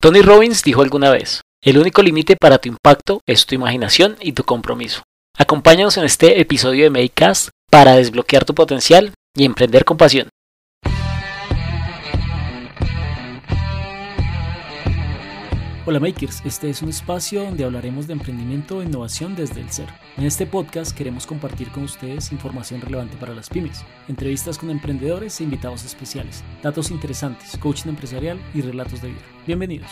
Tony Robbins dijo alguna vez, el único límite para tu impacto es tu imaginación y tu compromiso. Acompáñanos en este episodio de Makecast para desbloquear tu potencial y emprender con pasión. Hola Makers, este es un espacio donde hablaremos de emprendimiento e innovación desde el ser. En este podcast queremos compartir con ustedes información relevante para las pymes, entrevistas con emprendedores e invitados especiales, datos interesantes, coaching empresarial y relatos de vida. Bienvenidos.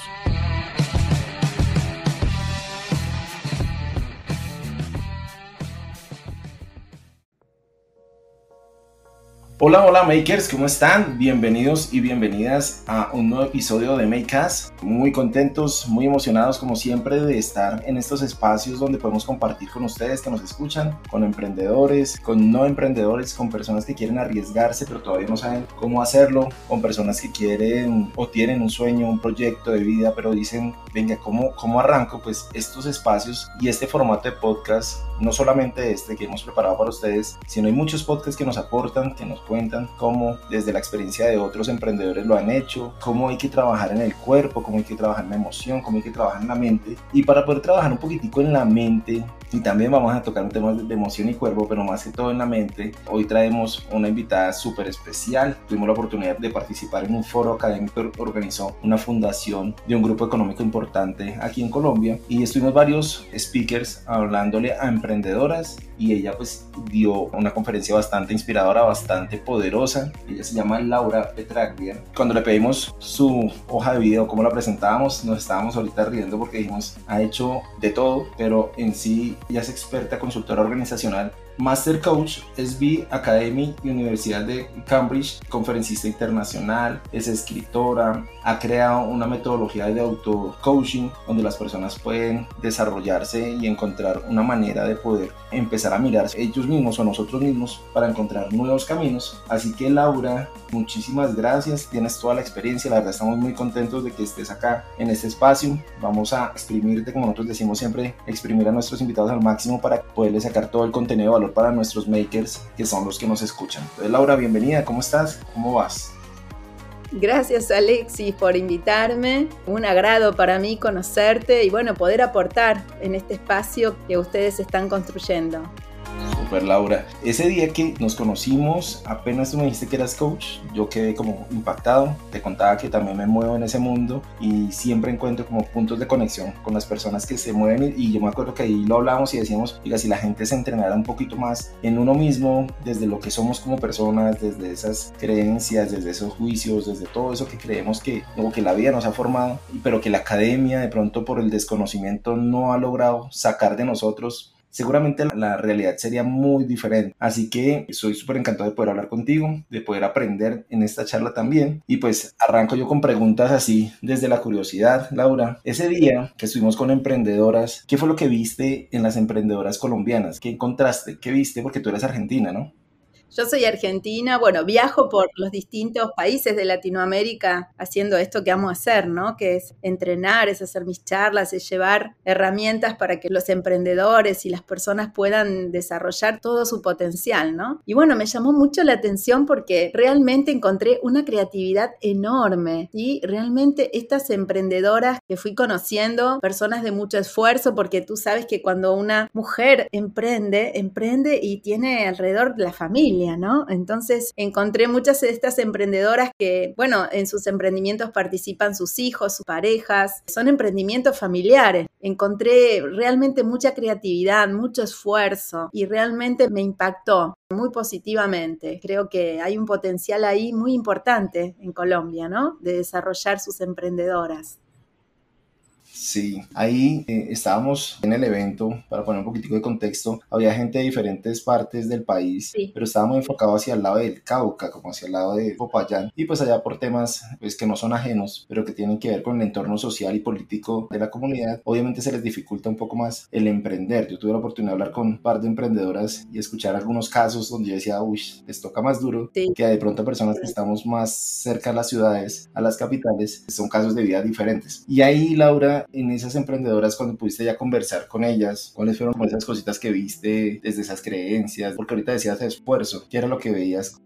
Hola, hola makers, ¿cómo están? Bienvenidos y bienvenidas a un nuevo episodio de Makecast. Muy contentos, muy emocionados como siempre de estar en estos espacios donde podemos compartir con ustedes que nos escuchan, con emprendedores, con no emprendedores, con personas que quieren arriesgarse pero todavía no saben cómo hacerlo, con personas que quieren o tienen un sueño, un proyecto de vida pero dicen, venga, ¿cómo, cómo arranco? Pues estos espacios y este formato de podcast, no solamente este que hemos preparado para ustedes, sino hay muchos podcasts que nos aportan, que nos cuentan cómo desde la experiencia de otros emprendedores lo han hecho, cómo hay que trabajar en el cuerpo, cómo hay que trabajar en la emoción, cómo hay que trabajar en la mente. Y para poder trabajar un poquitico en la mente, y también vamos a tocar un tema de emoción y cuerpo, pero más que todo en la mente, hoy traemos una invitada súper especial. Tuvimos la oportunidad de participar en un foro académico que organizó una fundación de un grupo económico importante aquí en Colombia y estuvimos varios speakers hablándole a emprendedoras y ella pues dio una conferencia bastante inspiradora, bastante poderosa. Ella se llama Laura Petraglia. Cuando le pedimos su hoja de video, cómo la presentábamos, nos estábamos ahorita riendo porque dijimos, ha hecho de todo, pero en sí ella es experta consultora organizacional Master Coach, SB Academy y Universidad de Cambridge, conferencista internacional, es escritora, ha creado una metodología de auto-coaching donde las personas pueden desarrollarse y encontrar una manera de poder empezar a mirarse ellos mismos o nosotros mismos para encontrar nuevos caminos. Así que Laura, muchísimas gracias, tienes toda la experiencia, la verdad estamos muy contentos de que estés acá en este espacio. Vamos a exprimirte, como nosotros decimos siempre, exprimir a nuestros invitados al máximo para poderles sacar todo el contenido de valor para nuestros makers que son los que nos escuchan. Entonces, Laura, bienvenida, ¿cómo estás? ¿Cómo vas? Gracias Alexis por invitarme. Un agrado para mí conocerte y bueno, poder aportar en este espacio que ustedes están construyendo. Super Laura. Ese día que nos conocimos, apenas tú me dijiste que eras coach, yo quedé como impactado. Te contaba que también me muevo en ese mundo y siempre encuentro como puntos de conexión con las personas que se mueven. Y yo me acuerdo que ahí lo hablamos y decíamos, oiga, si la gente se entrenara un poquito más en uno mismo, desde lo que somos como personas, desde esas creencias, desde esos juicios, desde todo eso que creemos que, o que la vida nos ha formado, pero que la academia de pronto por el desconocimiento no ha logrado sacar de nosotros seguramente la realidad sería muy diferente. Así que soy súper encantado de poder hablar contigo, de poder aprender en esta charla también. Y pues arranco yo con preguntas así desde la curiosidad, Laura. Ese día que estuvimos con emprendedoras, ¿qué fue lo que viste en las emprendedoras colombianas? ¿Qué encontraste? ¿Qué viste? Porque tú eres argentina, ¿no? Yo soy argentina, bueno, viajo por los distintos países de Latinoamérica haciendo esto que amo hacer, ¿no? Que es entrenar, es hacer mis charlas, es llevar herramientas para que los emprendedores y las personas puedan desarrollar todo su potencial, ¿no? Y bueno, me llamó mucho la atención porque realmente encontré una creatividad enorme y realmente estas emprendedoras que fui conociendo, personas de mucho esfuerzo, porque tú sabes que cuando una mujer emprende, emprende y tiene alrededor la familia ¿no? Entonces encontré muchas de estas emprendedoras que, bueno, en sus emprendimientos participan sus hijos, sus parejas, son emprendimientos familiares. Encontré realmente mucha creatividad, mucho esfuerzo y realmente me impactó muy positivamente. Creo que hay un potencial ahí muy importante en Colombia, ¿no? De desarrollar sus emprendedoras. Sí, ahí eh, estábamos en el evento, para poner un poquitico de contexto, había gente de diferentes partes del país, pero estábamos enfocados hacia el lado del Cauca, como hacia el lado de Popayán, y pues allá por temas pues que no son ajenos, pero que tienen que ver con el entorno social y político de la comunidad, obviamente se les dificulta un poco más el emprender. Yo tuve la oportunidad de hablar con un par de emprendedoras y escuchar algunos casos donde yo decía, uy, les toca más duro que de pronto personas que estamos más cerca a las ciudades, a las capitales, son casos de vida diferentes. Y ahí, Laura, en esas emprendedoras cuando pudiste ya conversar con ellas? ¿Cuáles fueron esas cositas que viste desde esas creencias? Porque ahorita decías esfuerzo, ¿qué era lo que veías?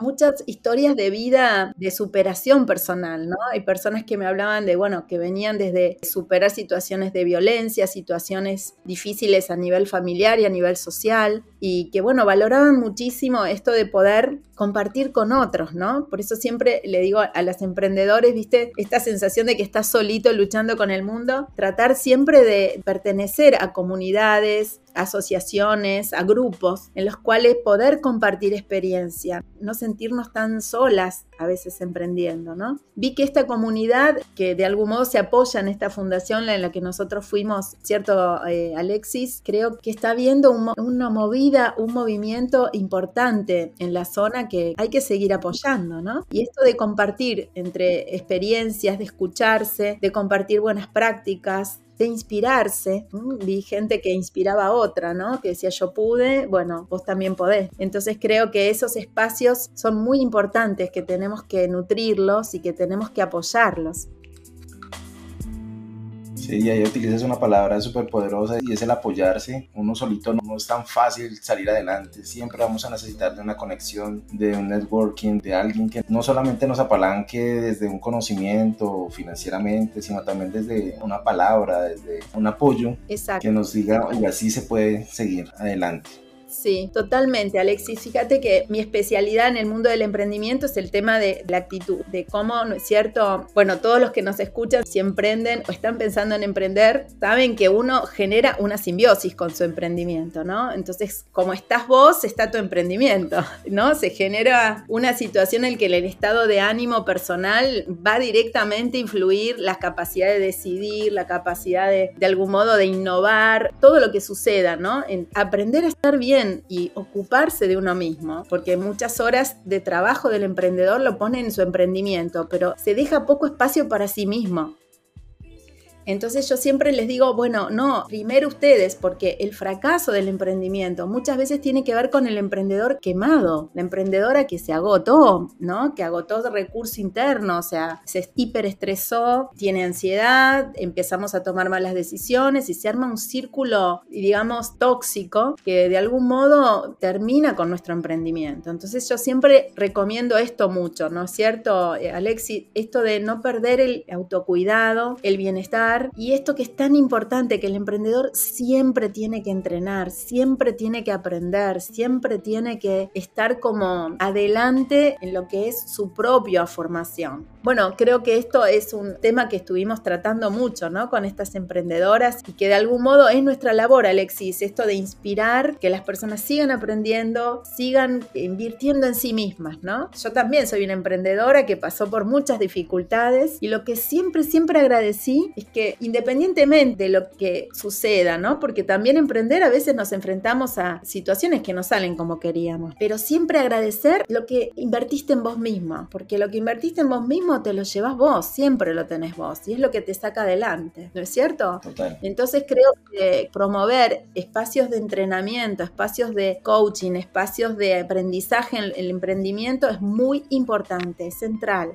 muchas historias de vida, de superación personal, ¿no? Hay personas que me hablaban de, bueno, que venían desde superar situaciones de violencia, situaciones difíciles a nivel familiar y a nivel social, y que, bueno, valoraban muchísimo esto de poder compartir con otros, ¿no? Por eso siempre le digo a los emprendedores, ¿viste? Esta sensación de que estás solito luchando con el mundo, tratar siempre de pertenecer a comunidades, asociaciones, a grupos en los cuales poder compartir experiencia, no sentirnos tan solas a veces emprendiendo, ¿no? Vi que esta comunidad que de algún modo se apoya en esta fundación en la que nosotros fuimos, ¿cierto, eh, Alexis? Creo que está viendo una movida, un movimiento importante en la zona que hay que seguir apoyando, ¿no? Y esto de compartir entre experiencias, de escucharse, de compartir buenas prácticas, de inspirarse. Vi gente que inspiraba a otra, ¿no? Que decía yo pude, bueno, vos también podés. Entonces creo que esos espacios son muy importantes, que tenemos que nutrirlos y que tenemos que apoyarlos. Sí, y ahí utilizas una palabra súper poderosa y es el apoyarse. Uno solito no, es tan fácil salir adelante. Siempre vamos a necesitar de una conexión, de un networking, de alguien que no solamente nos apalanque desde un conocimiento financieramente, sino también desde una palabra, desde un apoyo que nos diga, y así se puede seguir adelante. Sí, totalmente, Alexis. Fíjate que mi especialidad en el mundo del emprendimiento es el tema de la actitud, de cómo, ¿no es cierto? Bueno, todos los que nos escuchan, si emprenden o están pensando en emprender, saben que uno genera una simbiosis con su emprendimiento, ¿no? Entonces, como estás vos, está tu emprendimiento, ¿no? Se genera una situación en la que el estado de ánimo personal va directamente a influir la capacidad de decidir, la capacidad de, de algún modo, de innovar, todo lo que suceda, ¿no? En aprender a estar bien y ocuparse de uno mismo, porque muchas horas de trabajo del emprendedor lo pone en su emprendimiento, pero se deja poco espacio para sí mismo. Entonces yo siempre les digo, bueno, no, primero ustedes, porque el fracaso del emprendimiento muchas veces tiene que ver con el emprendedor quemado, la emprendedora que se agotó, ¿no? Que agotó de recurso interno, o sea, se hiperestresó, tiene ansiedad, empezamos a tomar malas decisiones y se arma un círculo, digamos, tóxico que de algún modo termina con nuestro emprendimiento. Entonces yo siempre recomiendo esto mucho, ¿no es cierto, eh, Alexi? Esto de no perder el autocuidado, el bienestar, y esto que es tan importante, que el emprendedor siempre tiene que entrenar, siempre tiene que aprender, siempre tiene que estar como adelante en lo que es su propia formación. Bueno, creo que esto es un tema que estuvimos tratando mucho, ¿no? Con estas emprendedoras y que de algún modo es nuestra labor, Alexis, esto de inspirar que las personas sigan aprendiendo, sigan invirtiendo en sí mismas, ¿no? Yo también soy una emprendedora que pasó por muchas dificultades y lo que siempre, siempre agradecí es que independientemente de lo que suceda, ¿no? Porque también emprender a veces nos enfrentamos a situaciones que no salen como queríamos, pero siempre agradecer lo que invertiste en vos mismo, porque lo que invertiste en vos mismo te lo llevas vos, siempre lo tenés vos, y es lo que te saca adelante, ¿no es cierto? Total. Entonces creo que promover espacios de entrenamiento, espacios de coaching, espacios de aprendizaje en el emprendimiento es muy importante, es central.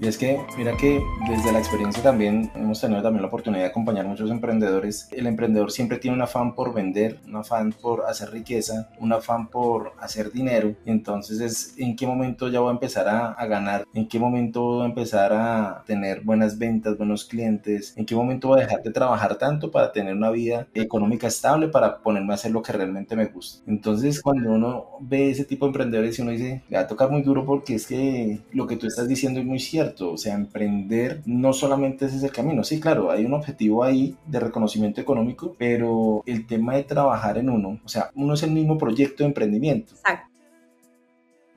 Y es que, mira que desde la experiencia también hemos tenido también la oportunidad de acompañar muchos emprendedores. El emprendedor siempre tiene un afán por vender, un afán por hacer riqueza, un afán por hacer dinero. Entonces es en qué momento ya voy a empezar a, a ganar, en qué momento voy a empezar a tener buenas ventas, buenos clientes, en qué momento voy a dejar de trabajar tanto para tener una vida económica estable, para ponerme a hacer lo que realmente me gusta. Entonces cuando uno ve ese tipo de emprendedores y uno dice, le va a tocar muy duro porque es que lo que tú estás diciendo es muy cierto o sea, emprender no solamente ese es el camino, sí, claro, hay un objetivo ahí de reconocimiento económico, pero el tema de trabajar en uno, o sea, uno es el mismo proyecto de emprendimiento. Exacto.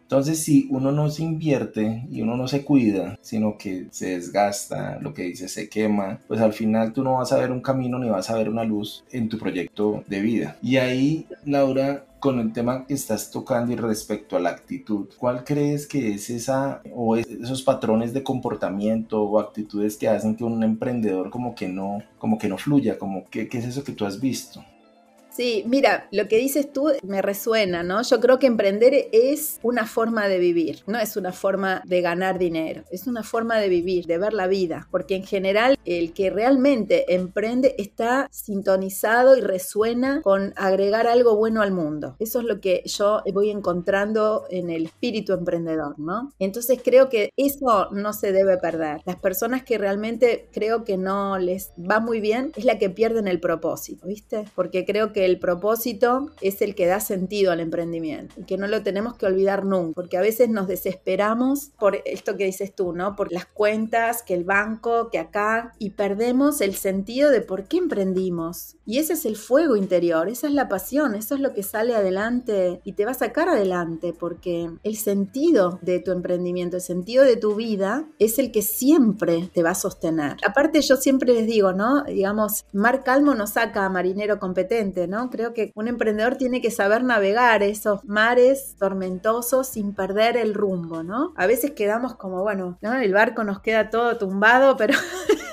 Entonces, si uno no se invierte y uno no se cuida, sino que se desgasta, lo que dice, se quema, pues al final tú no vas a ver un camino ni vas a ver una luz en tu proyecto de vida. Y ahí, Laura, con el tema que estás tocando y respecto a la actitud, ¿cuál crees que es esa o esos patrones de comportamiento o actitudes que hacen que un emprendedor como que no, como que no fluya, como que, qué es eso que tú has visto? Sí, mira, lo que dices tú me resuena, ¿no? Yo creo que emprender es una forma de vivir, no es una forma de ganar dinero, es una forma de vivir, de ver la vida, porque en general el que realmente emprende está sintonizado y resuena con agregar algo bueno al mundo. Eso es lo que yo voy encontrando en el espíritu emprendedor, ¿no? Entonces creo que eso no se debe perder. Las personas que realmente creo que no les va muy bien es la que pierden el propósito, ¿viste? Porque creo que el propósito es el que da sentido al emprendimiento y que no lo tenemos que olvidar nunca, porque a veces nos desesperamos por esto que dices tú, ¿no? Por las cuentas, que el banco, que acá, y perdemos el sentido de por qué emprendimos. Y ese es el fuego interior, esa es la pasión, eso es lo que sale adelante y te va a sacar adelante, porque el sentido de tu emprendimiento, el sentido de tu vida es el que siempre te va a sostener. Aparte yo siempre les digo, ¿no? Digamos, Mar Calmo nos saca a marinero competente, ¿no? Creo que un emprendedor tiene que saber navegar esos mares tormentosos sin perder el rumbo, ¿no? A veces quedamos como, bueno, ¿no? El barco nos queda todo tumbado, pero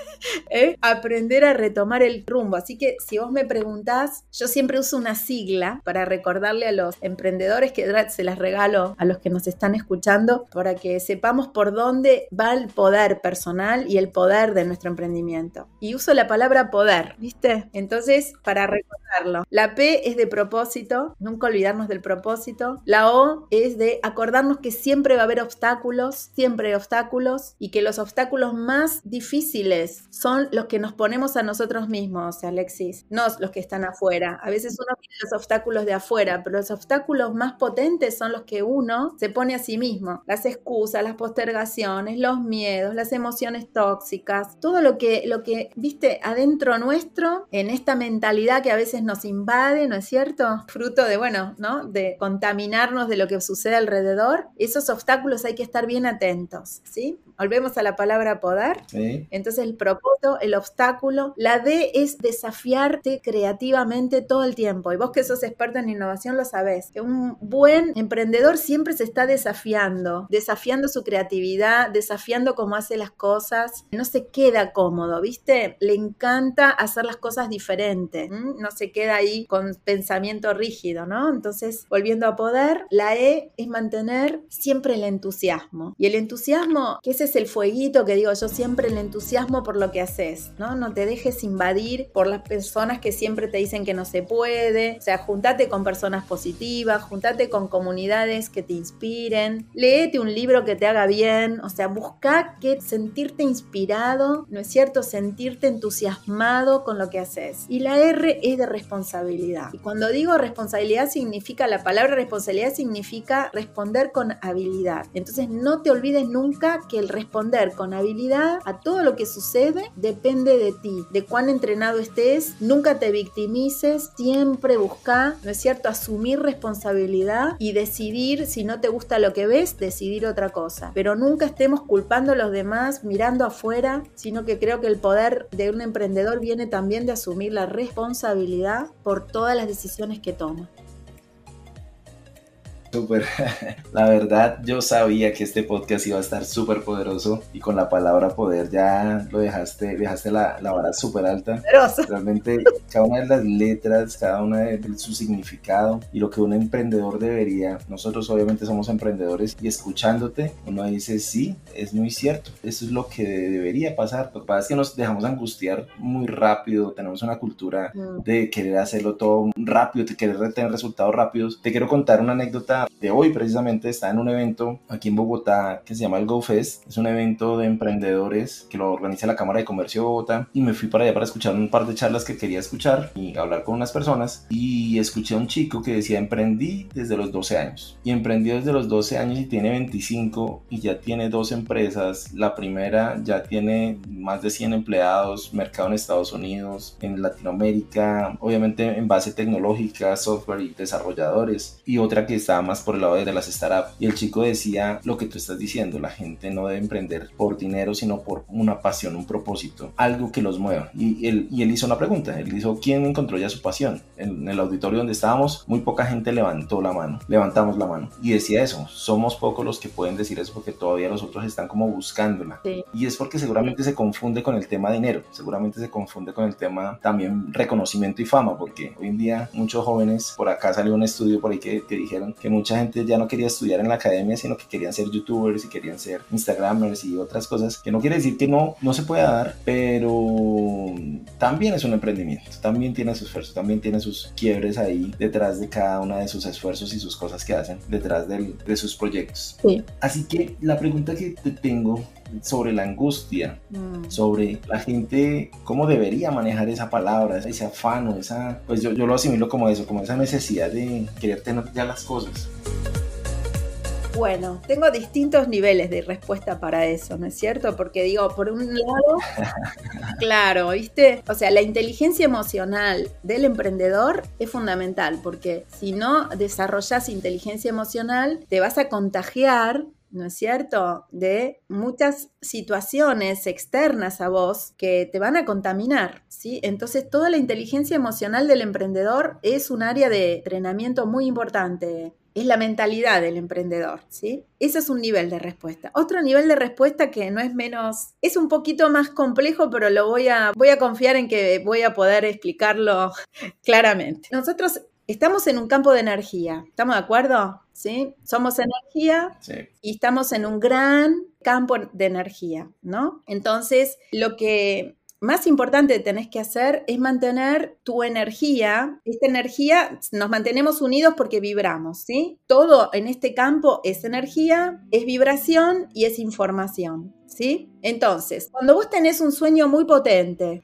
¿eh? aprender a retomar el rumbo. Así que si vos me preguntás, yo siempre uso una sigla para recordarle a los emprendedores que se las regalo a los que nos están escuchando para que sepamos por dónde va el poder personal y el poder de nuestro emprendimiento. Y uso la palabra poder, ¿viste? Entonces, para recordarlo, la P es de propósito, nunca olvidarnos del propósito. La O es de acordarnos que siempre va a haber obstáculos, siempre hay obstáculos y que los obstáculos más difíciles son los que nos ponemos a nosotros mismos, Alexis, no los que están afuera. A veces uno tiene los obstáculos de afuera, pero los obstáculos más potentes son los que uno se pone a sí mismo. Las excusas, las postergaciones, los miedos, las emociones tóxicas, todo lo que, lo que, viste, adentro nuestro, en esta mentalidad que a veces nos invade, ¿no es cierto? Fruto de, bueno, ¿no? De contaminarnos de lo que sucede alrededor. Esos obstáculos hay que estar bien atentos, ¿sí? Volvemos a la palabra poder. Sí. Entonces el propósito, el obstáculo. La D es desafiarte creativamente todo el tiempo. Y vos que sos experto en innovación lo sabés. Un buen emprendedor siempre se está desafiando, desafiando su creatividad, desafiando cómo hace las cosas. No se queda cómodo, ¿viste? Le encanta hacer las cosas diferentes. No se queda ahí con pensamiento rígido, ¿no? Entonces, volviendo a poder, la E es mantener siempre el entusiasmo. Y el entusiasmo, que es es el fueguito que digo yo siempre, el entusiasmo por lo que haces, ¿no? No te dejes invadir por las personas que siempre te dicen que no se puede. O sea, juntate con personas positivas, juntate con comunidades que te inspiren, léete un libro que te haga bien, o sea, busca que sentirte inspirado, ¿no es cierto? Sentirte entusiasmado con lo que haces. Y la R es de responsabilidad. Y cuando digo responsabilidad significa, la palabra responsabilidad significa responder con habilidad. Entonces no te olvides nunca que el responder con habilidad a todo lo que sucede depende de ti, de cuán entrenado estés, nunca te victimices, siempre busca, ¿no es cierto?, asumir responsabilidad y decidir si no te gusta lo que ves, decidir otra cosa. Pero nunca estemos culpando a los demás, mirando afuera, sino que creo que el poder de un emprendedor viene también de asumir la responsabilidad por todas las decisiones que toma. Súper. La verdad, yo sabía que este podcast iba a estar súper poderoso y con la palabra poder ya lo dejaste, dejaste la, la vara súper alta. Realmente, cada una de las letras, cada una de, su significado y lo que un emprendedor debería. Nosotros, obviamente, somos emprendedores y escuchándote, uno dice, sí, es muy cierto. Eso es lo que debería pasar. Lo que pasa es que nos dejamos angustiar muy rápido. Tenemos una cultura mm. de querer hacerlo todo rápido, de querer tener resultados rápidos. Te quiero contar una anécdota de hoy precisamente está en un evento aquí en Bogotá que se llama el GoFest. Es un evento de emprendedores que lo organiza la Cámara de Comercio de Bogotá y me fui para allá para escuchar un par de charlas que quería escuchar y hablar con unas personas y escuché a un chico que decía emprendí desde los 12 años y emprendió desde los 12 años y tiene 25 y ya tiene dos empresas. La primera ya tiene más de 100 empleados, mercado en Estados Unidos, en Latinoamérica, obviamente en base tecnológica, software y desarrolladores y otra que está más por el lado de las startups. Y el chico decía lo que tú estás diciendo, la gente no debe emprender por dinero, sino por una pasión, un propósito, algo que los mueva. Y él, y él hizo una pregunta, él hizo, ¿quién encontró ya su pasión? En el auditorio donde estábamos, muy poca gente levantó la mano, levantamos la mano. Y decía eso, somos pocos los que pueden decir eso porque todavía los otros están como buscándola. Y es porque seguramente se confunde con el tema dinero, seguramente se confunde con el tema también reconocimiento y fama, porque hoy en día muchos jóvenes, por acá salió un estudio por ahí que, que dijeron que mucha gente ya no quería estudiar en la academia, sino que querían ser youtubers y querían ser instagramers y otras cosas, que no quiere decir que no, no se pueda dar, pero también es un emprendimiento, también tiene su esfuerzo, también tiene sus quiebres ahí detrás de cada una de sus esfuerzos y sus cosas que hacen, detrás de sus proyectos. Así que la pregunta que te tengo sobre la angustia, mm. sobre la gente, cómo debería manejar esa palabra, ese afano, esa, pues yo, yo lo asimilo como eso, como esa necesidad de querer tener ya las cosas. Bueno, tengo distintos niveles de respuesta para eso, ¿no es cierto? Porque digo, por un lado, claro, ¿viste? O sea, la inteligencia emocional del emprendedor es fundamental, porque si no desarrollas inteligencia emocional, te vas a contagiar ¿no es cierto?, de muchas situaciones externas a vos que te van a contaminar, ¿sí? Entonces, toda la inteligencia emocional del emprendedor es un área de entrenamiento muy importante. Es la mentalidad del emprendedor, ¿sí? Ese es un nivel de respuesta. Otro nivel de respuesta que no es menos, es un poquito más complejo, pero lo voy a, voy a confiar en que voy a poder explicarlo claramente. Nosotros estamos en un campo de energía, ¿estamos de acuerdo? ¿Sí? Somos energía y estamos en un gran campo de energía, ¿no? Entonces, lo que más importante tenés que hacer es mantener tu energía. Esta energía nos mantenemos unidos porque vibramos, ¿sí? Todo en este campo es energía, es vibración y es información. ¿Sí? Entonces, cuando vos tenés un sueño muy potente,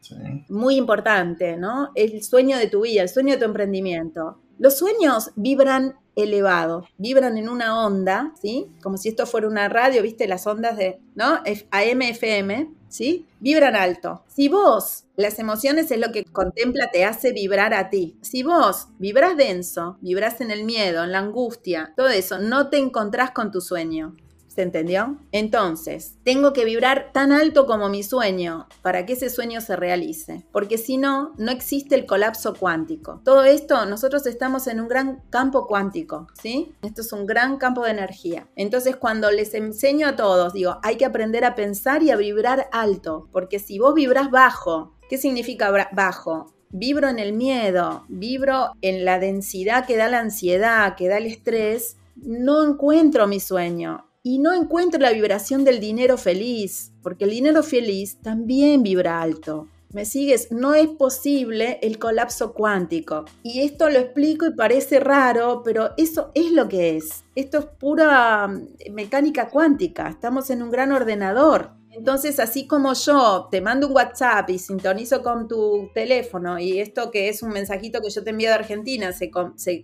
muy importante, ¿no? El sueño de tu vida, el sueño de tu emprendimiento. Los sueños vibran elevado, vibran en una onda, ¿sí? Como si esto fuera una radio, ¿viste? Las ondas de, ¿no? AM, FM, ¿sí? Vibran alto. Si vos, las emociones es lo que contempla, te hace vibrar a ti. Si vos vibras denso, vibras en el miedo, en la angustia, todo eso, no te encontrás con tu sueño. ¿Se entendió? Entonces, tengo que vibrar tan alto como mi sueño para que ese sueño se realice, porque si no, no existe el colapso cuántico. Todo esto, nosotros estamos en un gran campo cuántico, ¿sí? Esto es un gran campo de energía. Entonces, cuando les enseño a todos, digo, hay que aprender a pensar y a vibrar alto, porque si vos vibras bajo, ¿qué significa bajo? Vibro en el miedo, vibro en la densidad que da la ansiedad, que da el estrés, no encuentro mi sueño y no encuentro la vibración del dinero feliz, porque el dinero feliz también vibra alto. ¿Me sigues? No es posible el colapso cuántico. Y esto lo explico y parece raro, pero eso es lo que es. Esto es pura mm, mecánica cuántica. Estamos en un gran ordenador. Entonces, así como yo te mando un WhatsApp y sintonizo con tu teléfono y esto que es un mensajito que yo te envío de Argentina se,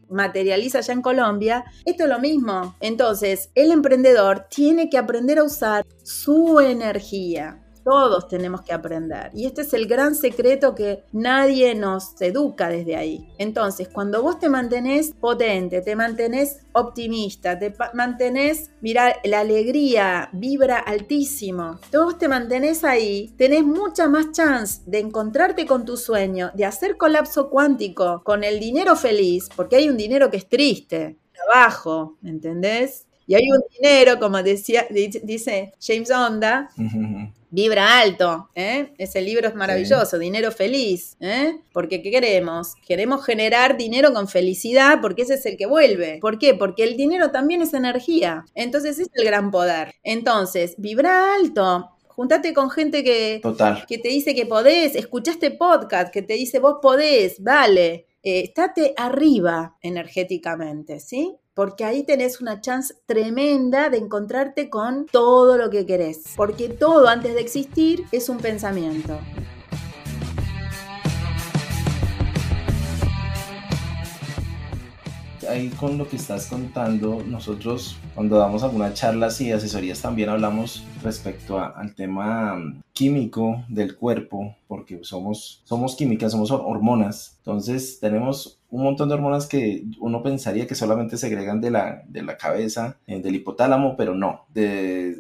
materializa ya en Colombia, esto es lo mismo. Entonces, el emprendedor tiene que aprender a usar su energía, todos tenemos que aprender. Y este es el gran secreto que nadie nos educa desde ahí. Entonces, cuando vos te mantenés potente, te mantenés optimista, te mantenés, mira, la alegría vibra altísimo, vos te mantenés ahí, tenés mucha más chance de encontrarte con tu sueño, de hacer colapso cuántico con el dinero feliz, porque hay un dinero que es triste, abajo, ¿entendés? Y hay un dinero, como decía, dice James Onda, vibra alto. ¿eh? Ese libro es maravilloso, Dinero Feliz. ¿eh? Porque ¿qué queremos? Queremos generar dinero con felicidad porque ese es el que vuelve. ¿Por qué? Porque el dinero también es energía. Entonces es el gran poder. Entonces, vibra alto. Juntate con gente que, que te dice que podés, escuchaste podcast que te dice vos podés, vale. Eh, estate arriba energéticamente, ¿sí? Porque ahí tenés una chance tremenda de encontrarte con todo lo que querés, porque todo antes de existir es un pensamiento. ahí con lo que estás contando, nosotros cuando damos algunas charlas y asesorías también hablamos respecto al tema mm, químico del cuerpo, porque somos, somos químicas, somos hormonas. Entonces tenemos un montón de hormonas que uno pensaría que solamente segregan de la, de la cabeza, eh, del hipotálamo, pero no, de,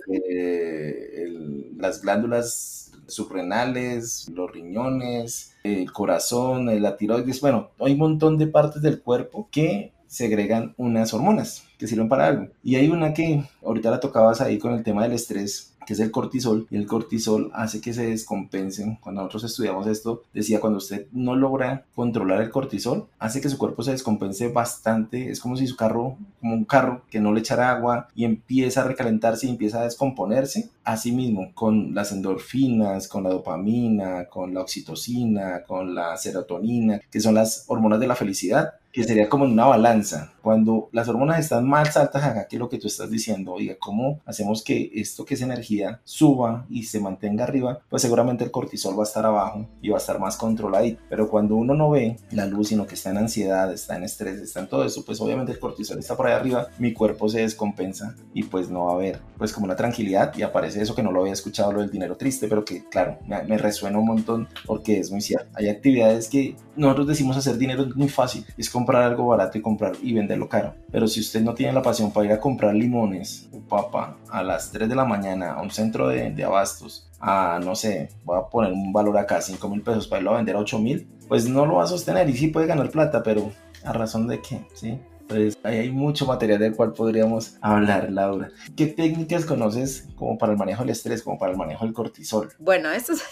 las glándulas suprarrenales, los riñones, el corazón, la tiroides, bueno, hay un montón de partes del cuerpo que segregan unas hormonas que sirven para algo. Y hay una que ahorita la tocabas ahí con el tema del estrés, que es el cortisol, y el cortisol hace que se descompensen. Cuando nosotros estudiamos esto, decía, cuando usted no logra controlar el cortisol, hace que su cuerpo se descompense bastante. Es como si su carro, como un carro que no le echara agua y empieza a recalentarse y empieza a descomponerse. Así mismo, con las endorfinas, con la dopamina, con la oxitocina, con la serotonina, que son las hormonas de la felicidad, que sería como una balanza. Cuando las hormonas están más altas acá que lo que tú estás diciendo, oiga, ¿cómo hacemos que esto que es energía suba y se mantenga arriba? Pues seguramente el cortisol va a estar abajo y va a estar más controlado. Pero cuando uno no ve la luz, sino que está en ansiedad, está en estrés, está en todo eso, pues obviamente el cortisol está por ahí arriba, mi cuerpo se descompensa y pues no va a haber pues como una tranquilidad y aparece eso que no lo había escuchado, lo del dinero triste, pero que claro, me, me resuena un montón porque es muy cierto. Hay actividades que nosotros decimos hacer dinero es muy fácil, es comprar algo barato y comprar y venderlo caro. Pero si usted no tiene la pasión para ir a comprar limones o papa a las 3 de la mañana a un centro de, de abastos, a no sé, voy a poner un valor acá, 5 mil pesos para irlo a vender a 8 mil, pues no lo va a sostener y sí puede ganar plata, pero a razón de qué, ¿sí? Pues ahí hay mucho material del cual podríamos hablar, Laura. ¿Qué técnicas conoces como para el manejo del estrés, como para el manejo del cortisol? Bueno, eso es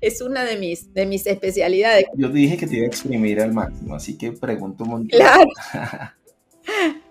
es una de mis, de mis especialidades. Yo dije que te iba a exprimir al máximo, así que pregunto un montón. Claro.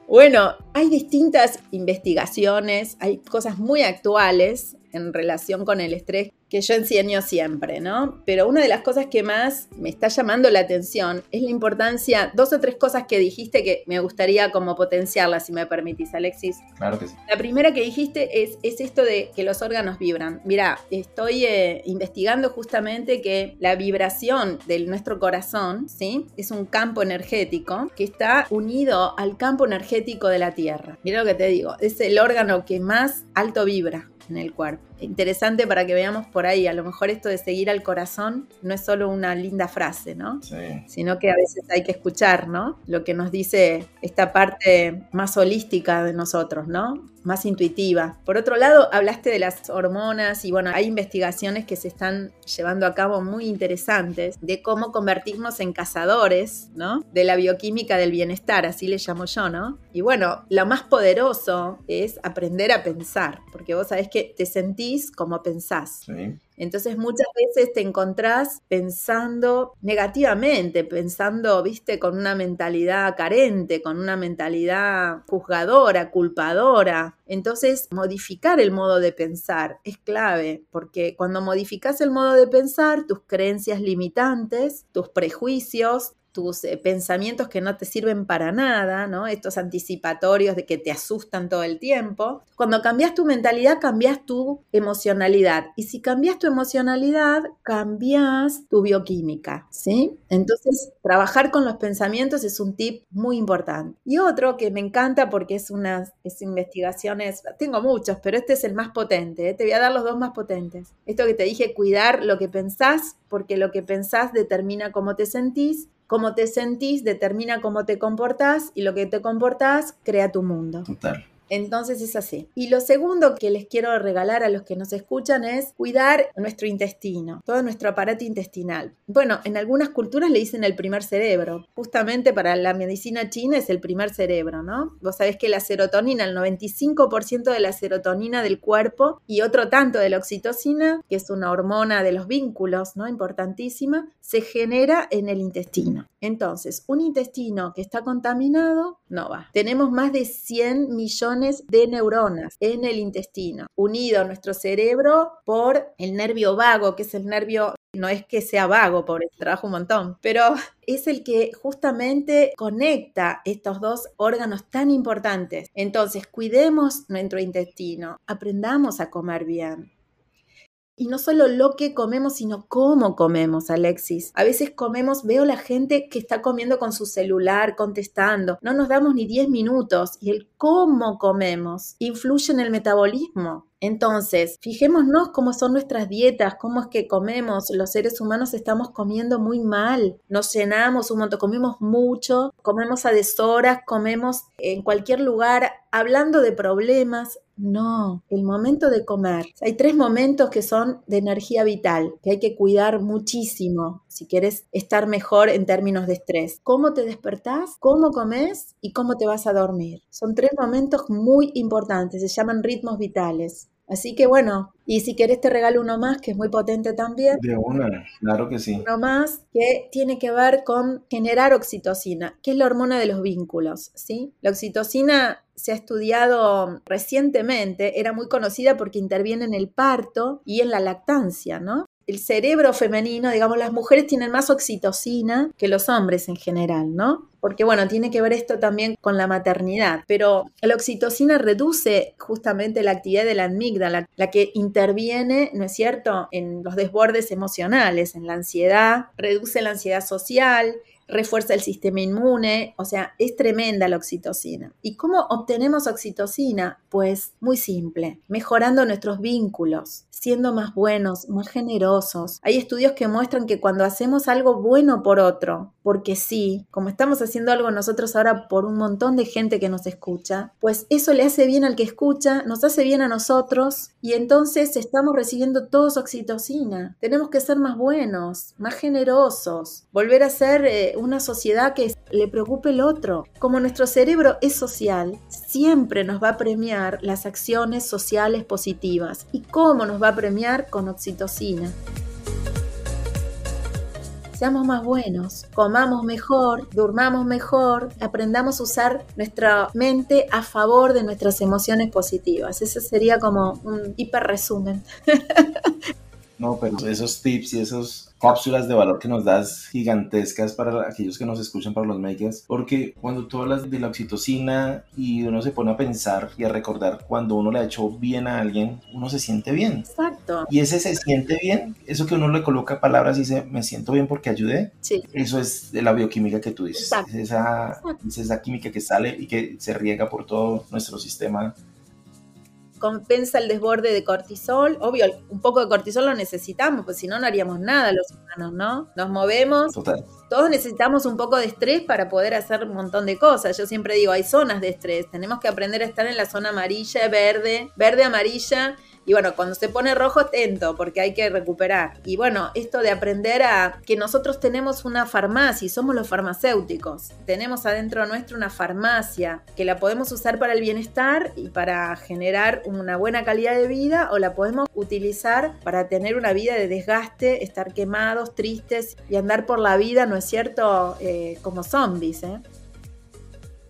bueno, hay distintas investigaciones, hay cosas muy actuales en relación con el estrés que yo enseño siempre, ¿no? Pero una de las cosas que más me está llamando la atención es la importancia, dos o tres cosas que dijiste que me gustaría como potenciarlas, si me permitís, Alexis. Claro que sí. La primera que dijiste es, es esto de que los órganos vibran. Mira, estoy eh, investigando justamente que la vibración de nuestro corazón, ¿sí? Es un campo energético que está unido al campo energético de la Tierra. Mira lo que te digo, es el órgano que más alto vibra en el cuerpo. Interesante para que veamos por ahí, a lo mejor esto de seguir al corazón no es solo una linda frase, ¿no? Sí. Sino que a veces hay que escuchar, ¿no? Lo que nos dice esta parte más holística de nosotros, ¿no? Más intuitiva. Por otro lado, hablaste de las hormonas y bueno, hay investigaciones que se están llevando a cabo muy interesantes de cómo convertirnos en cazadores, ¿no? De la bioquímica del bienestar, así le llamo yo, ¿no? Y bueno, lo más poderoso es aprender a pensar, porque vos sabés que te sentís como pensás. Sí. Entonces muchas veces te encontrás pensando negativamente, pensando, viste, con una mentalidad carente, con una mentalidad juzgadora, culpadora. Entonces modificar el modo de pensar es clave, porque cuando modificas el modo de pensar, tus creencias limitantes, tus prejuicios, tus eh, pensamientos que no te sirven para nada, ¿no? Estos anticipatorios de que te asustan todo el tiempo. Cuando cambias tu mentalidad, cambias tu emocionalidad. Y si cambias tu emocionalidad, cambias tu bioquímica, ¿sí? Entonces, trabajar con los pensamientos es un tip muy importante. Y otro que me encanta porque es unas es investigaciones, tengo muchos, pero este es el más potente, ¿eh? te voy a dar los dos más potentes. Esto que te dije, cuidar lo que pensás, porque lo que pensás determina cómo te sentís Cómo te sentís determina cómo te comportás y lo que te comportás crea tu mundo. Total. Entonces es así. Y lo segundo que les quiero regalar a los que nos escuchan es cuidar nuestro intestino, todo nuestro aparato intestinal. Bueno, en algunas culturas le dicen el primer cerebro. Justamente para la medicina china es el primer cerebro, ¿no? Vos sabés que la serotonina, el 95% de la serotonina del cuerpo y otro tanto de la oxitocina, que es una hormona de los vínculos, ¿no? Importantísima, se genera en el intestino. Entonces, un intestino que está contaminado no va. Tenemos más de 100 millones de neuronas en el intestino, unido a nuestro cerebro por el nervio vago, que es el nervio no es que sea vago, pobre, trabajo un montón, pero es el que justamente conecta estos dos órganos tan importantes. Entonces, cuidemos nuestro intestino, aprendamos a comer bien, y no solo lo que comemos, sino cómo comemos, Alexis. A veces comemos, veo la gente que está comiendo con su celular, contestando. No nos damos ni 10 minutos. Y el cómo comemos influye en el metabolismo. Entonces, fijémonos cómo son nuestras dietas, cómo es que comemos. Los seres humanos estamos comiendo muy mal, nos llenamos un montón, comemos mucho, comemos a deshoras, comemos en cualquier lugar hablando de problemas. No, el momento de comer. Hay tres momentos que son de energía vital, que hay que cuidar muchísimo si quieres estar mejor en términos de estrés. ¿Cómo te despertás? ¿Cómo comes? ¿Y cómo te vas a dormir? Son tres momentos muy importantes, se llaman ritmos vitales. Así que bueno, y si querés te regalo uno más que es muy potente también. De una, claro que sí. Uno más que tiene que ver con generar oxitocina, que es la hormona de los vínculos, ¿sí? La oxitocina se ha estudiado recientemente, era muy conocida porque interviene en el parto y en la lactancia, ¿no? El cerebro femenino, digamos, las mujeres tienen más oxitocina que los hombres en general, ¿no? Porque bueno, tiene que ver esto también con la maternidad, pero la oxitocina reduce justamente la actividad de la amígdala, la que interviene, ¿no es cierto?, en los desbordes emocionales, en la ansiedad, reduce la ansiedad social, refuerza el sistema inmune, o sea, es tremenda la oxitocina. ¿Y cómo obtenemos oxitocina? Pues muy simple, mejorando nuestros vínculos, siendo más buenos, más generosos. Hay estudios que muestran que cuando hacemos algo bueno por otro, porque sí, como estamos haciendo algo nosotros ahora por un montón de gente que nos escucha, pues eso le hace bien al que escucha, nos hace bien a nosotros y entonces estamos recibiendo todos oxitocina. Tenemos que ser más buenos, más generosos, volver a ser... Eh, una sociedad que le preocupe el otro. Como nuestro cerebro es social, siempre nos va a premiar las acciones sociales positivas. ¿Y cómo nos va a premiar? Con oxitocina. Seamos más buenos, comamos mejor, durmamos mejor, aprendamos a usar nuestra mente a favor de nuestras emociones positivas. Ese sería como un hiper resumen. No, pero esos tips y esos cápsulas de valor que nos das gigantescas para aquellos que nos escuchan, para los makers, porque cuando tú hablas de la oxitocina y uno se pone a pensar y a recordar cuando uno le ha hecho bien a alguien, uno se siente bien. Exacto. Y ese se siente bien, eso que uno le coloca palabras y dice, me siento bien porque ayudé, sí. eso es de la bioquímica que tú dices. Es esa, es esa química que sale y que se riega por todo nuestro sistema compensa el desborde de cortisol. Obvio, un poco de cortisol lo necesitamos, pues si no, no haríamos nada los humanos, ¿no? Nos movemos. Todos necesitamos un poco de estrés para poder hacer un montón de cosas. Yo siempre digo, hay zonas de estrés. Tenemos que aprender a estar en la zona amarilla, verde, verde, amarilla y bueno, cuando se pone rojo, atento, porque hay que recuperar. Y bueno, esto de aprender a que nosotros tenemos una farmacia y somos los farmacéuticos. Tenemos adentro nuestro una farmacia que la podemos usar para el bienestar y para generar una buena calidad de vida o la podemos utilizar para tener una vida de desgaste, estar quemados, tristes y andar por la vida, ¿no es cierto? Eh, como zombies, ¿eh?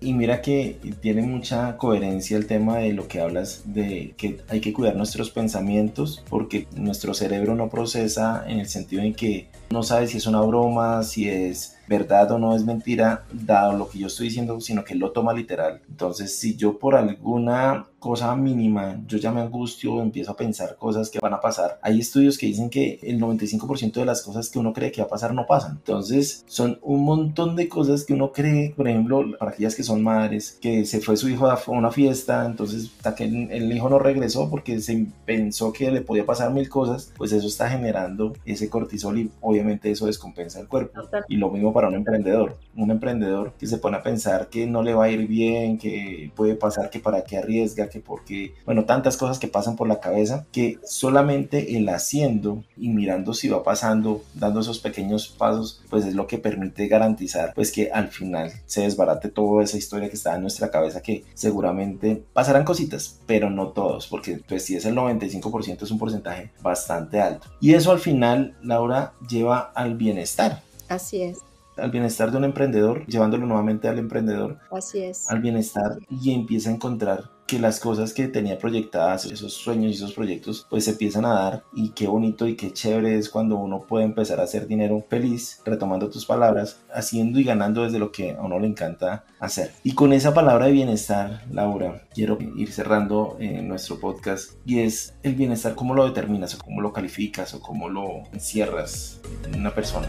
Y mira que tiene mucha coherencia el tema de lo que hablas de que hay que cuidar nuestros pensamientos porque nuestro cerebro no procesa en el sentido en que no sabe si es una broma, si es verdad o no es mentira, dado lo que yo estoy diciendo, sino que lo toma literal. Entonces, si yo por alguna cosa mínima, yo ya me angustio, empiezo a pensar cosas que van a pasar. Hay estudios que dicen que el 95% de las cosas que uno cree que va a pasar no pasan. Entonces, son un montón de cosas que uno cree, por ejemplo, para aquellas que son madres, que se fue su hijo a una fiesta, entonces hasta que el hijo no regresó porque se pensó que le podía pasar mil cosas, pues eso está generando ese cortisol y obviamente eso descompensa el cuerpo. Y lo mismo para un emprendedor. Un emprendedor que se pone a pensar que no le va a ir bien, que puede pasar, que para qué arriesga, que porque, bueno, tantas cosas que pasan por la cabeza, que solamente el haciendo y mirando si va pasando, dando esos pequeños pasos, pues es lo que permite garantizar, pues que al final se desbarate toda esa historia que está en nuestra cabeza, que seguramente pasarán cositas, pero no todos, porque pues si es el 95% es un porcentaje bastante alto. Y eso al final, Laura, lleva al bienestar. Así es al bienestar de un emprendedor, llevándolo nuevamente al emprendedor, Así es. al bienestar y empieza a encontrar que las cosas que tenía proyectadas, esos sueños y esos proyectos, pues se empiezan a dar y qué bonito y qué chévere es cuando uno puede empezar a hacer dinero feliz, retomando tus palabras, haciendo y ganando desde lo que a uno le encanta hacer. Y con esa palabra de bienestar, Laura, quiero ir cerrando eh, nuestro podcast y es el bienestar, ¿cómo lo determinas o cómo lo calificas o cómo lo encierras en una persona?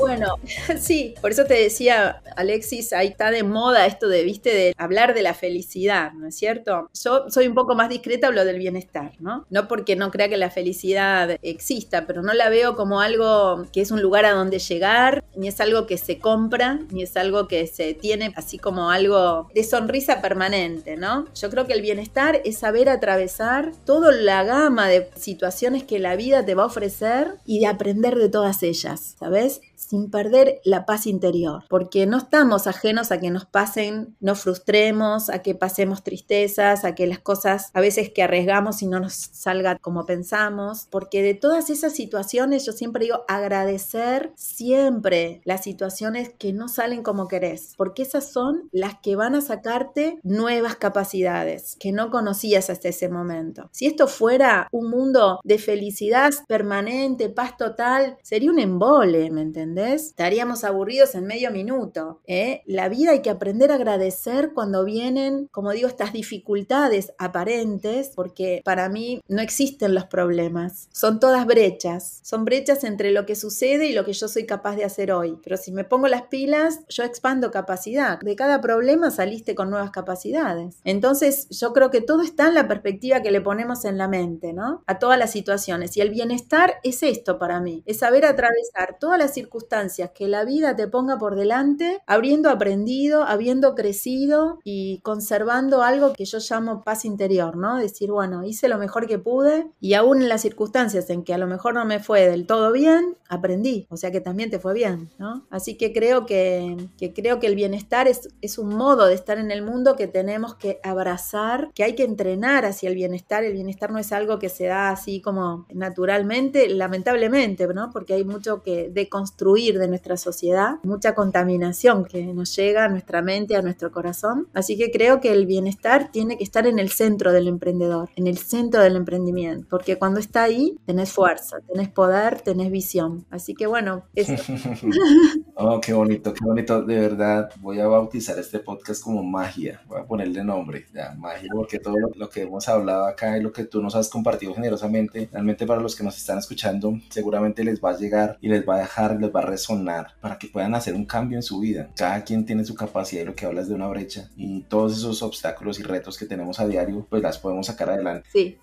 Bueno, sí, por eso te decía, Alexis, ahí está de moda esto de, viste, de hablar de la felicidad, ¿no es cierto? Yo soy un poco más discreta, hablo del bienestar, ¿no? No porque no crea que la felicidad exista, pero no la veo como algo que es un lugar a donde llegar, ni es algo que se compra, ni es algo que se tiene así como algo de sonrisa permanente, ¿no? Yo creo que el bienestar es saber atravesar toda la gama de situaciones que la vida te va a ofrecer y de aprender de todas ellas, ¿sabes? Sin perder la paz interior, porque no estamos ajenos a que nos pasen, nos frustremos, a que pasemos tristezas, a que las cosas a veces que arriesgamos y no nos salga como pensamos, porque de todas esas situaciones yo siempre digo agradecer siempre las situaciones que no salen como querés, porque esas son las que van a sacarte nuevas capacidades que no conocías hasta ese momento. Si esto fuera un mundo de felicidad permanente, paz total, sería un embole, ¿me Estaríamos aburridos en medio minuto. ¿eh? La vida hay que aprender a agradecer cuando vienen, como digo, estas dificultades aparentes, porque para mí no existen los problemas. Son todas brechas. Son brechas entre lo que sucede y lo que yo soy capaz de hacer hoy. Pero si me pongo las pilas, yo expando capacidad. De cada problema saliste con nuevas capacidades. Entonces, yo creo que todo está en la perspectiva que le ponemos en la mente, ¿no? A todas las situaciones. Y el bienestar es esto para mí, es saber atravesar todas las circunstancias que la vida te ponga por delante, habiendo aprendido, habiendo crecido y conservando algo que yo llamo paz interior, ¿no? Decir, bueno, hice lo mejor que pude y aún en las circunstancias en que a lo mejor no me fue del todo bien, aprendí, o sea que también te fue bien, ¿no? Así que creo que, creo que el bienestar es, es un modo de estar en el mundo que tenemos que abrazar, que hay que entrenar hacia el bienestar. El bienestar no es algo que se da así como naturalmente, lamentablemente, ¿no? Porque hay mucho que deconstruir de nuestra sociedad, mucha contaminación que nos llega a nuestra mente, a nuestro corazón. Así que creo que el bienestar tiene que estar en el centro del emprendedor, en el centro del emprendimiento, porque cuando está ahí tenés fuerza, tenés poder, tenés visión. Así que bueno, eso. oh, qué bonito, qué bonito. De verdad, voy a bautizar este podcast como magia. Voy a ponerle nombre, ya, magia, porque todo lo, lo que hemos hablado acá y lo que tú nos has compartido generosamente, realmente para los que nos están escuchando, seguramente les va a llegar y les va a dejar, les va a resonar para que puedan hacer un cambio en su vida. Cada quien tiene su capacidad y lo que hablas de una brecha y todos esos obstáculos y retos que tenemos a diario, pues las podemos sacar adelante. Sí.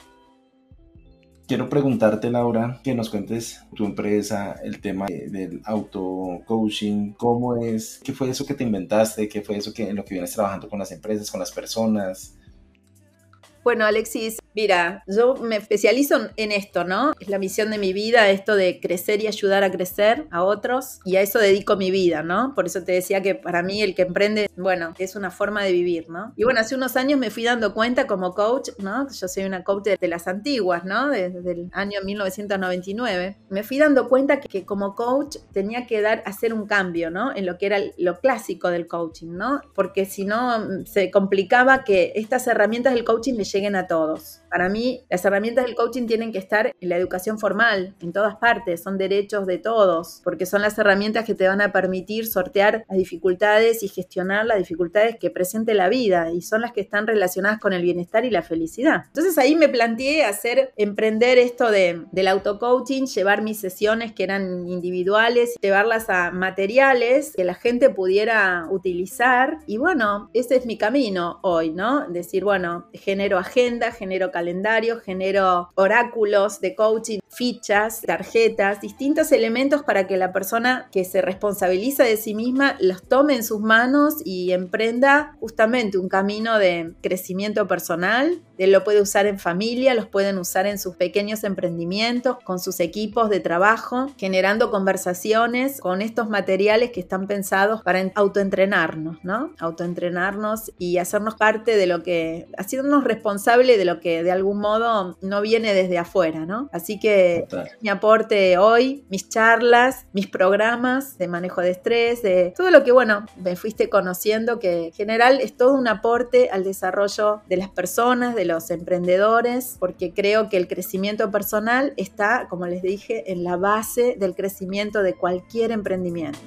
Quiero preguntarte, Laura, que nos cuentes tu empresa, el tema del auto coaching, cómo es, qué fue eso que te inventaste, qué fue eso que en lo que vienes trabajando con las empresas, con las personas. Bueno, Alexis, Mira, yo me especializo en esto, ¿no? Es la misión de mi vida, esto de crecer y ayudar a crecer a otros, y a eso dedico mi vida, ¿no? Por eso te decía que para mí el que emprende, bueno, es una forma de vivir, ¿no? Y bueno, hace unos años me fui dando cuenta como coach, ¿no? Yo soy una coach de, las antiguas, ¿no? Desde el año 1999. Me fui dando cuenta que, como coach tenía que dar, hacer un cambio, ¿no? En lo que era lo clásico del coaching, ¿no? Porque si no, se complicaba que estas herramientas del coaching le lleguen a todos. Para mí, las herramientas del coaching tienen que estar en la educación formal, en todas partes, son derechos de todos, porque son las herramientas que te van a permitir sortear las dificultades y gestionar las dificultades que presente la vida y son las que están relacionadas con el bienestar y la felicidad. Entonces ahí me planteé hacer, emprender esto de, del auto-coaching, llevar mis sesiones que eran individuales, llevarlas a materiales que la gente pudiera utilizar y bueno, ese es mi camino hoy, ¿no? Decir, bueno, genero agenda, genero calendario, genero oráculos de coaching, fichas, tarjetas, distintos elementos para que la persona que se responsabiliza de sí misma los tome en sus manos y emprenda justamente un camino de crecimiento personal. Él lo puede usar en familia, los pueden usar en sus pequeños emprendimientos, con sus equipos de trabajo, generando conversaciones con estos materiales que están pensados para autoentrenarnos, ¿no? Autoentrenarnos y hacernos parte de lo que, hacernos responsable de lo que de algún modo no viene desde afuera, ¿no? Así que mi aporte hoy, mis charlas, mis programas de manejo de estrés, de todo lo que, bueno, me fuiste conociendo, que en general es todo un aporte al desarrollo de las personas, de los emprendedores, porque creo que el crecimiento personal está, como les dije, en la base del crecimiento de cualquier emprendimiento.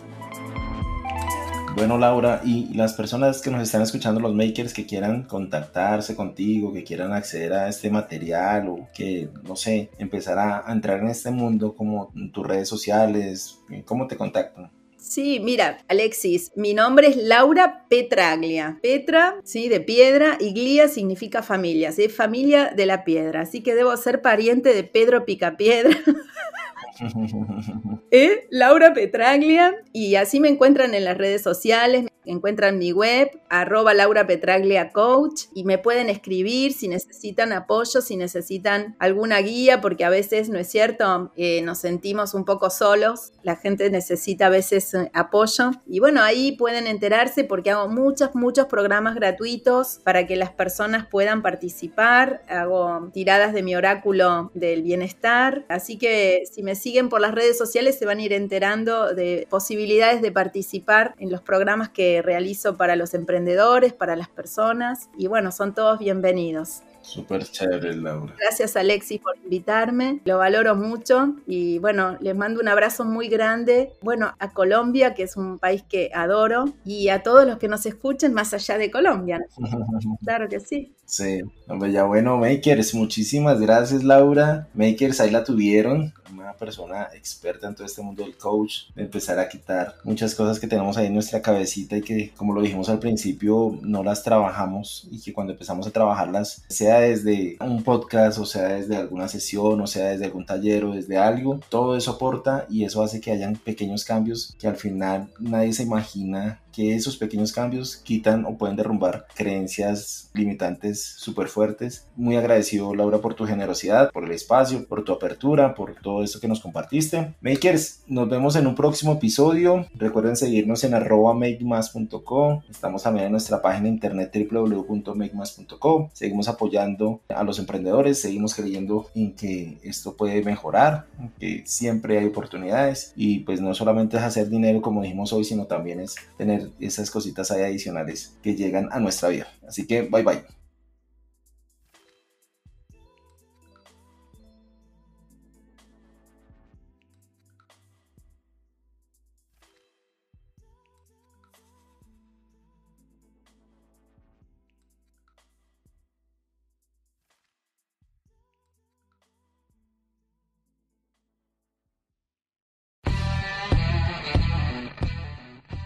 Bueno, Laura, y las personas que nos están escuchando, los makers que quieran contactarse contigo, que quieran acceder a este material o que, no sé, empezar a, entrar en este mundo como tus redes sociales, ¿cómo te contactan? Sí, mira, Alexis, mi nombre es Laura Petraglia. Petra, sí, de piedra, y Glia significa familia, sí, familia de la piedra. Así que debo ser pariente de Pedro Picapiedra. ¿Eh? Laura Petraglia, y así me encuentran en las redes sociales, encuentran mi web, arroba Laura Petraglia Coach, y me pueden escribir si necesitan apoyo, si necesitan alguna guía, porque a veces, ¿no es cierto? Eh, nos sentimos un poco solos, la gente necesita a veces eh, apoyo. Y bueno, ahí pueden enterarse porque hago muchos, muchos programas gratuitos para que las personas puedan participar. Hago tiradas de mi oráculo del bienestar. Así que si me siguen por las redes sociales se van a ir enterando de posibilidades de participar en los programas que realizo para los emprendedores, para las personas. Y bueno, son todos bienvenidos. Súper chévere, Laura. Gracias, Alexis, por invitarme. Lo valoro mucho. Y bueno, les mando un abrazo muy grande. Bueno, a Colombia, que es un país que adoro. Y a todos los que nos escuchen más allá de Colombia. claro que sí. Sí, hombre, ya bueno, Makers, muchísimas gracias, Laura. Makers, ahí la tuvieron una persona experta en todo este mundo del coach, empezar a quitar muchas cosas que tenemos ahí en nuestra cabecita y que, como lo dijimos al principio, no las trabajamos y que cuando empezamos a trabajarlas, sea desde un podcast o sea desde alguna sesión o sea desde algún taller o desde algo, todo eso aporta y eso hace que hayan pequeños cambios que al final nadie se imagina que esos pequeños cambios quitan o pueden derrumbar creencias limitantes súper fuertes. Muy agradecido Laura por tu generosidad, por el espacio, por tu apertura, por todo esto que nos compartiste. Makers, nos vemos en un próximo episodio. Recuerden seguirnos en arroba makemas.co. Estamos también en nuestra página internet www.makemas.co. Seguimos apoyando a los emprendedores, seguimos creyendo en que esto puede mejorar, que siempre hay oportunidades y pues no solamente es hacer dinero como dijimos hoy, sino también es tener esas cositas ahí adicionales que llegan a nuestra vida. Así que bye bye.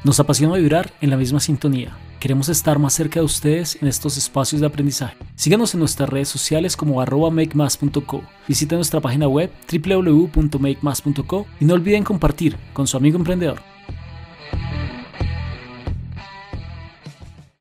Nos apasiona vibrar en la misma sintonía. Queremos estar más cerca de ustedes en estos espacios de aprendizaje. Síganos en nuestras redes sociales como arroba makemas.co. Visiten nuestra página web www.makemas.co y no olviden compartir con su amigo emprendedor.